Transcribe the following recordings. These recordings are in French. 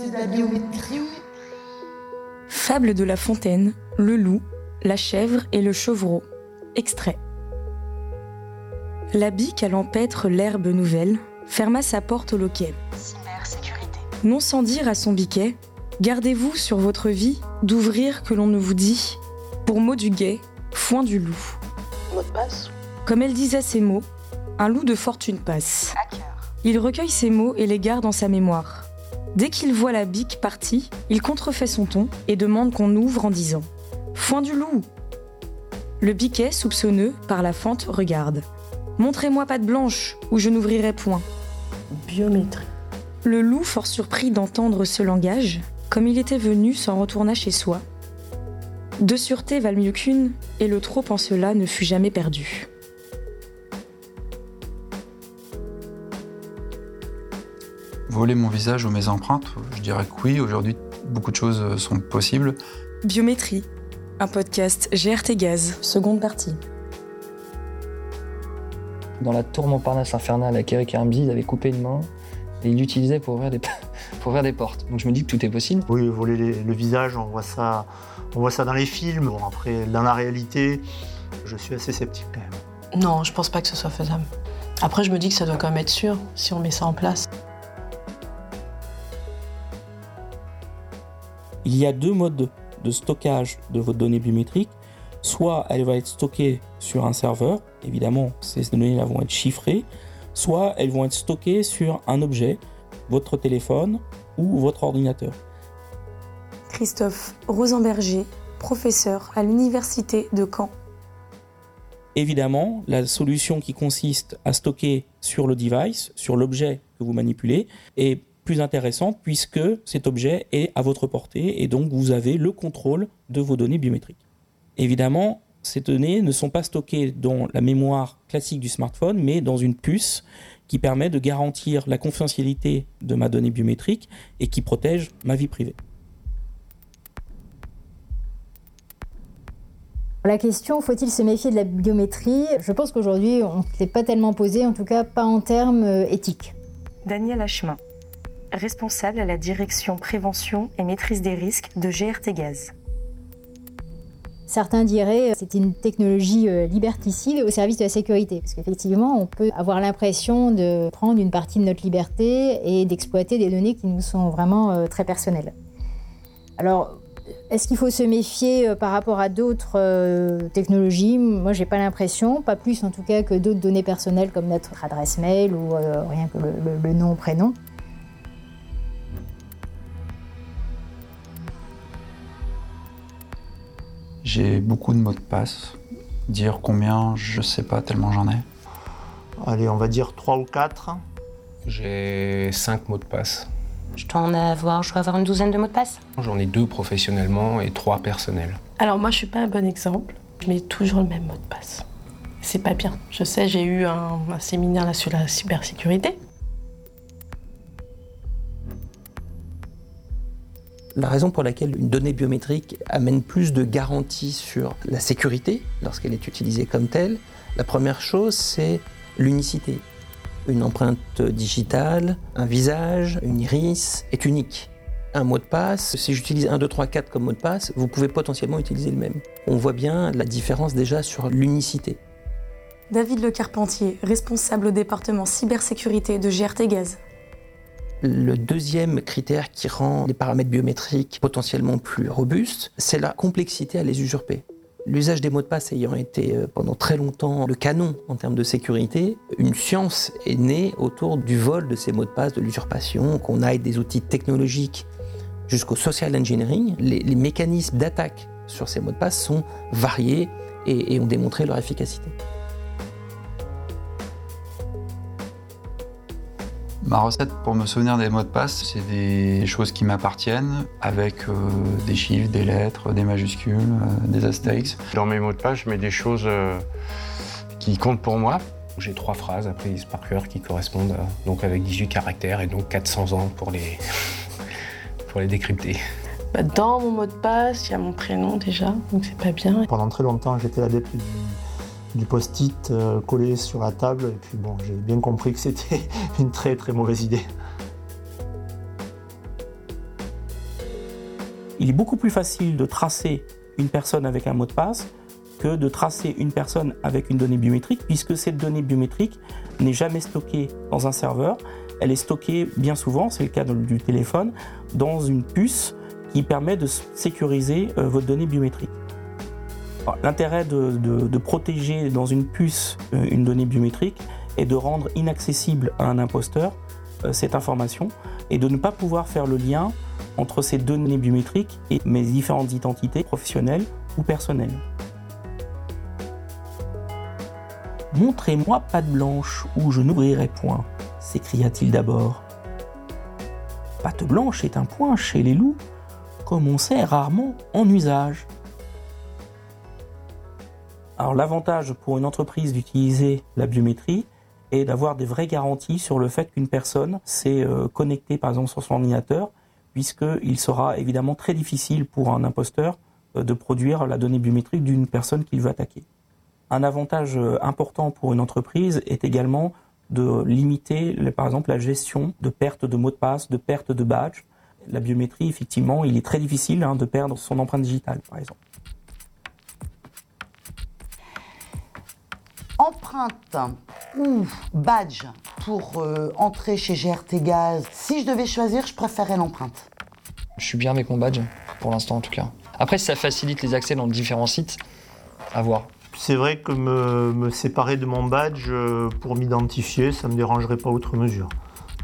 C'est de la biométrie. Fable de La Fontaine, le loup, la chèvre et le chevreau. Extrait. La bique allant paître l'herbe nouvelle ferma sa porte au loquet. Non sans dire à son biquet Gardez-vous sur votre vie d'ouvrir que l'on ne vous dit, pour mot du guet, foin du loup. Mot de passe. Comme elle disait ces mots, un loup de fortune passe. Hacker. Il recueille ces mots et les garde en sa mémoire. Dès qu'il voit la bique partie, il contrefait son ton et demande qu'on ouvre en disant Foin du loup Le biquet, soupçonneux, par la fente, regarde. Montrez-moi patte blanche, ou je n'ouvrirai point. Biométrie. Le loup, fort surpris d'entendre ce langage, comme il était venu, s'en retourna chez soi. Deux sûretés valent mieux qu'une, et le trop en cela ne fut jamais perdu. Voler mon visage ou mes empreintes, je dirais que oui, aujourd'hui beaucoup de choses sont possibles. Biométrie, un podcast GRT Gaz, seconde partie. Dans la tour Montparnasse infernale avec Eric Hermsy, il avait coupé une main et il l'utilisait pour ouvrir des, pour ouvrir des portes. Donc je me dis que tout est possible. Oui, voler les- le visage, on voit ça, on voit ça dans les films. Bon, après, dans la réalité, je suis assez sceptique quand même. Non, je pense pas que ce soit faisable. Après, je me dis que ça doit quand même être sûr si on met ça en place. Il y a deux modes de stockage de votre donnée biométrique. Soit elle va être stockée sur un serveur, évidemment ces données-là vont être chiffrées, soit elles vont être stockées sur un objet, votre téléphone ou votre ordinateur. Christophe Rosenberger, professeur à l'université de Caen. Évidemment, la solution qui consiste à stocker sur le device, sur l'objet que vous manipulez, est plus intéressante puisque cet objet est à votre portée et donc vous avez le contrôle de vos données biométriques. Évidemment, ces données ne sont pas stockées dans la mémoire classique du smartphone, mais dans une puce qui permet de garantir la confidentialité de ma donnée biométrique et qui protège ma vie privée. La question, faut-il se méfier de la biométrie? Je pense qu'aujourd'hui, on ne s'est pas tellement posé, en tout cas pas en termes euh, éthiques. Daniel Hachemin, responsable à la direction prévention et maîtrise des risques de GRT Gaz. Certains diraient que c'est une technologie euh, liberticide au service de la sécurité. Parce qu'effectivement, on peut avoir l'impression de prendre une partie de notre liberté et d'exploiter des données qui nous sont vraiment euh, très personnelles. Alors, est-ce qu'il faut se méfier euh, par rapport à d'autres euh, technologies? Moi, j'ai pas l'impression, pas plus en tout cas que d'autres données personnelles comme notre adresse mail ou euh, rien que le, le- le nom, prénom. J'ai beaucoup de mots de passe. Dire combien, je sais pas tellement j'en ai. Allez, on va dire 3 ou 4. J'ai 5 mots de passe. Je dois en avoir, je dois avoir une douzaine de mots de passe. J'en ai deux professionnellement et trois personnels. Alors moi, je suis pas un bon exemple. Je mets toujours le même mot de passe. C'est pas bien. Je sais, j'ai eu un, un séminaire là sur la cybersécurité. La raison pour laquelle une donnée biométrique amène plus de garanties sur la sécurité lorsqu'elle est utilisée comme telle, la première chose, c'est l'unicité. Une empreinte digitale, un visage, une iris est unique. Un mot de passe, si j'utilise 1, 2, 3, 4 comme mot de passe, vous pouvez potentiellement utiliser le même. On voit bien la différence déjà sur l'unicité. David Le Carpentier, responsable au département cybersécurité de GRT Gaz. Le deuxième critère qui rend les paramètres biométriques potentiellement plus robustes, c'est la complexité à les usurper. L'usage des mots de passe ayant été euh, pendant très longtemps le canon en termes de sécurité, une science est née autour du vol de ces mots de passe, de l'usurpation, qu'on aille des outils technologiques jusqu'au social engineering. Les, mécanismes d'attaque sur ces mots de passe sont variés et ont démontré leur efficacité. Ma recette pour me souvenir des mots de passe, c'est des choses qui m'appartiennent, avec euh, des chiffres, des lettres, des majuscules, euh, des astérix. Dans mes mots de passe, je mets des choses euh, qui comptent pour moi. J'ai trois phrases apprises par cœur qui correspondent à- donc avec 18 caractères et donc 400 ans pour les, pour les décrypter. Bah, dans mon mot de passe, il y a mon prénom déjà, donc c'est pas bien. Pendant très longtemps, j'étais l'adepte du, du post-it euh, collé sur la table. Et puis bon, j'ai bien compris que c'était une très très mauvaise idée. Il est beaucoup plus facile de tracer une personne avec un mot de passe que de tracer une personne avec une donnée biométrique, puisque cette donnée biométrique n'est jamais stockée dans un serveur, elle est stockée bien souvent, c'est le cas du téléphone, dans une puce qui permet de sécuriser euh, votre donnée biométrique. L'intérêt de, protéger dans une puce euh, une donnée biométrique est de rendre inaccessible à un imposteur euh, cette information et de ne pas pouvoir faire le lien entre ces données biométriques et mes différentes identités professionnelles ou personnelles. Montrez-moi patte blanche ou je n'ouvrirai point, s'écria-t-il d'abord. Patte blanche est un point chez les loups, comme on sait rarement en usage. Alors l'avantage pour une entreprise d'utiliser la biométrie est d'avoir des vraies garanties sur le fait qu'une personne s'est euh, connectée par exemple sur son ordinateur, puisqu'il sera évidemment très difficile pour un imposteur euh, de produire la donnée biométrique d'une personne qu'il veut attaquer. Un avantage euh, important pour une entreprise est également de limiter par exemple la gestion de perte de mots de passe, de perte de badge. La biométrie, effectivement, il est très difficile hein, de perdre son empreinte digitale, par exemple. Empreinte ou badge pour euh, entrer chez GRT Gaz, si je devais choisir, je préférerais l'empreinte. Je suis bien avec mon badge, pour l'instant en tout cas. Après, si ça facilite les accès dans différents sites, à voir. C'est vrai que me, séparer de mon badge euh, pour m'identifier, ça ne me dérangerait pas outre mesure.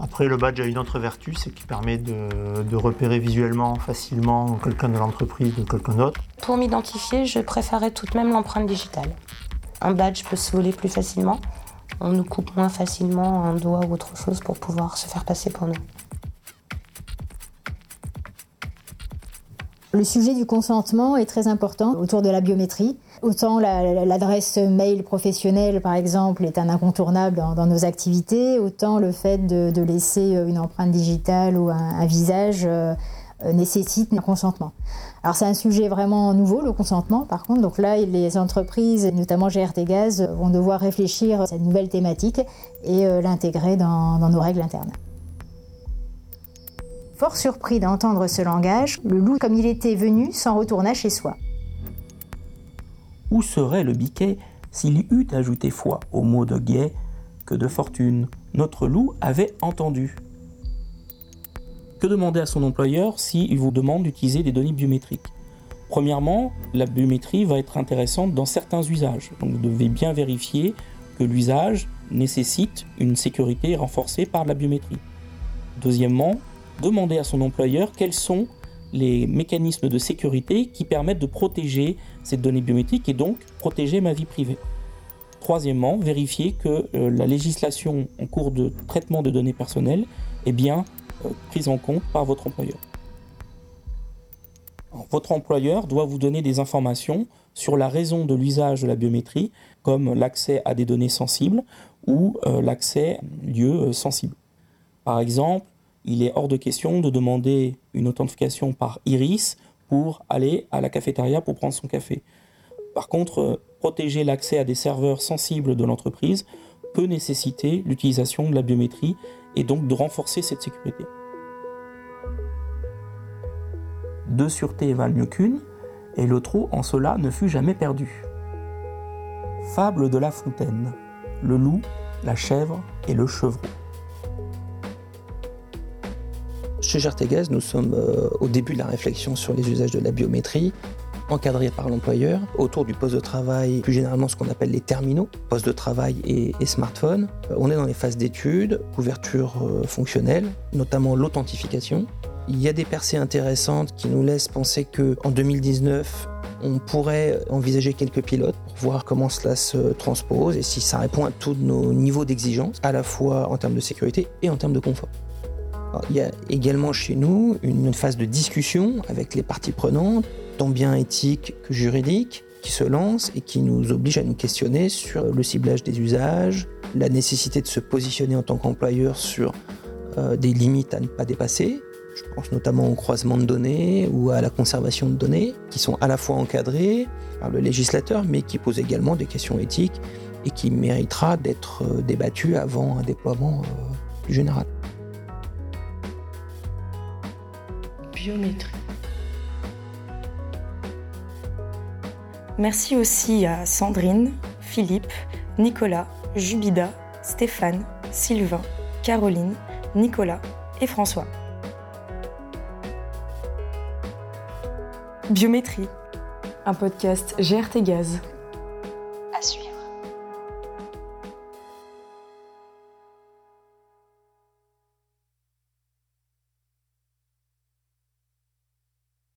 Après, le badge a une autre vertu, c'est qu'il permet de, de, repérer visuellement facilement quelqu'un de l'entreprise ou quelqu'un d'autre. Pour m'identifier, je préférerais tout de même l'empreinte digitale. Un badge peut se voler plus facilement. On nous coupe moins facilement un doigt ou autre chose pour pouvoir se faire passer pour nous. Le sujet du consentement est très important autour de la biométrie. Autant l'adresse mail professionnelle, par exemple, est un incontournable dans, nos activités, autant le fait de, laisser une empreinte digitale ou un, visage euh, nécessite un consentement. Alors c'est un sujet vraiment nouveau, le consentement, par contre. Donc là, les entreprises, notamment GRT Gaz, vont devoir réfléchir à cette nouvelle thématique et euh, l'intégrer dans, dans nos règles internes. Fort surpris d'entendre ce langage, le loup, comme il était venu, s'en retourna chez soi. Où serait le biquet s'il eût ajouté foi au mot de guet que de fortune Notre loup avait entendu? Que demander à son employeur s'il vous demande d'utiliser des données biométriques? Premièrement, la biométrie va être intéressante dans certains usages. Donc vous devez bien vérifier que l'usage nécessite une sécurité renforcée par la biométrie. Deuxièmement, demander à son employeur quels sont les mécanismes de sécurité qui permettent de protéger cette donnée biométrique et donc protéger ma vie privée. Troisièmement, vérifier que euh, la législation en cours de traitement de données personnelles est bien prise en compte par votre employeur. votre employeur doit vous donner des informations sur la raison de l'usage de la biométrie, comme l'accès à des données sensibles ou euh, l'accès à lieux sensibles. Par exemple, il est hors de question de demander une authentification par iris pour aller à la cafétéria pour prendre son café. Par contre, euh, protéger l'accès à des serveurs sensibles de l'entreprise peut nécessiter l'utilisation de la biométrie et donc de renforcer cette sécurité. Deux sûretés valent mieux qu'une, et le trou en cela ne fut jamais perdu. Fable de La Fontaine, le loup, la chèvre et le chevreau. Chez Gertegaz, nous sommes euh, au début de la réflexion sur les usages de la biométrie, encadrés par l'employeur, autour du poste de travail, plus généralement ce qu'on appelle les terminaux, poste de travail et, smartphone. Euh, on est dans les phases d'études, couverture euh, fonctionnelle, notamment l'authentification. Il y a des percées intéressantes qui nous laissent penser qu'en 2019, on pourrait envisager quelques pilotes pour voir comment cela se transpose et si ça répond à tous nos niveaux d'exigence, à la fois en termes de sécurité et en termes de confort il y a également chez nous une phase de discussion avec les parties prenantes, tant bien éthiques que juridiques, qui se lance et qui nous oblige à nous questionner sur le ciblage des usages, la nécessité de se positionner en tant qu'employeur sur euh, des limites à ne pas dépasser. Je pense notamment au croisement de données ou à la conservation de données, qui sont à la fois encadrées par le législateur, mais qui posent également des questions éthiques et qui méritera d'être euh, débattues avant un déploiement euh, plus général. biométrie. Merci aussi à Sandrine, Philippe, Nicolas, Jubida, Stéphane, Sylvain, Caroline, Nicolas et François. Biométrie, un podcast GRT Gaz.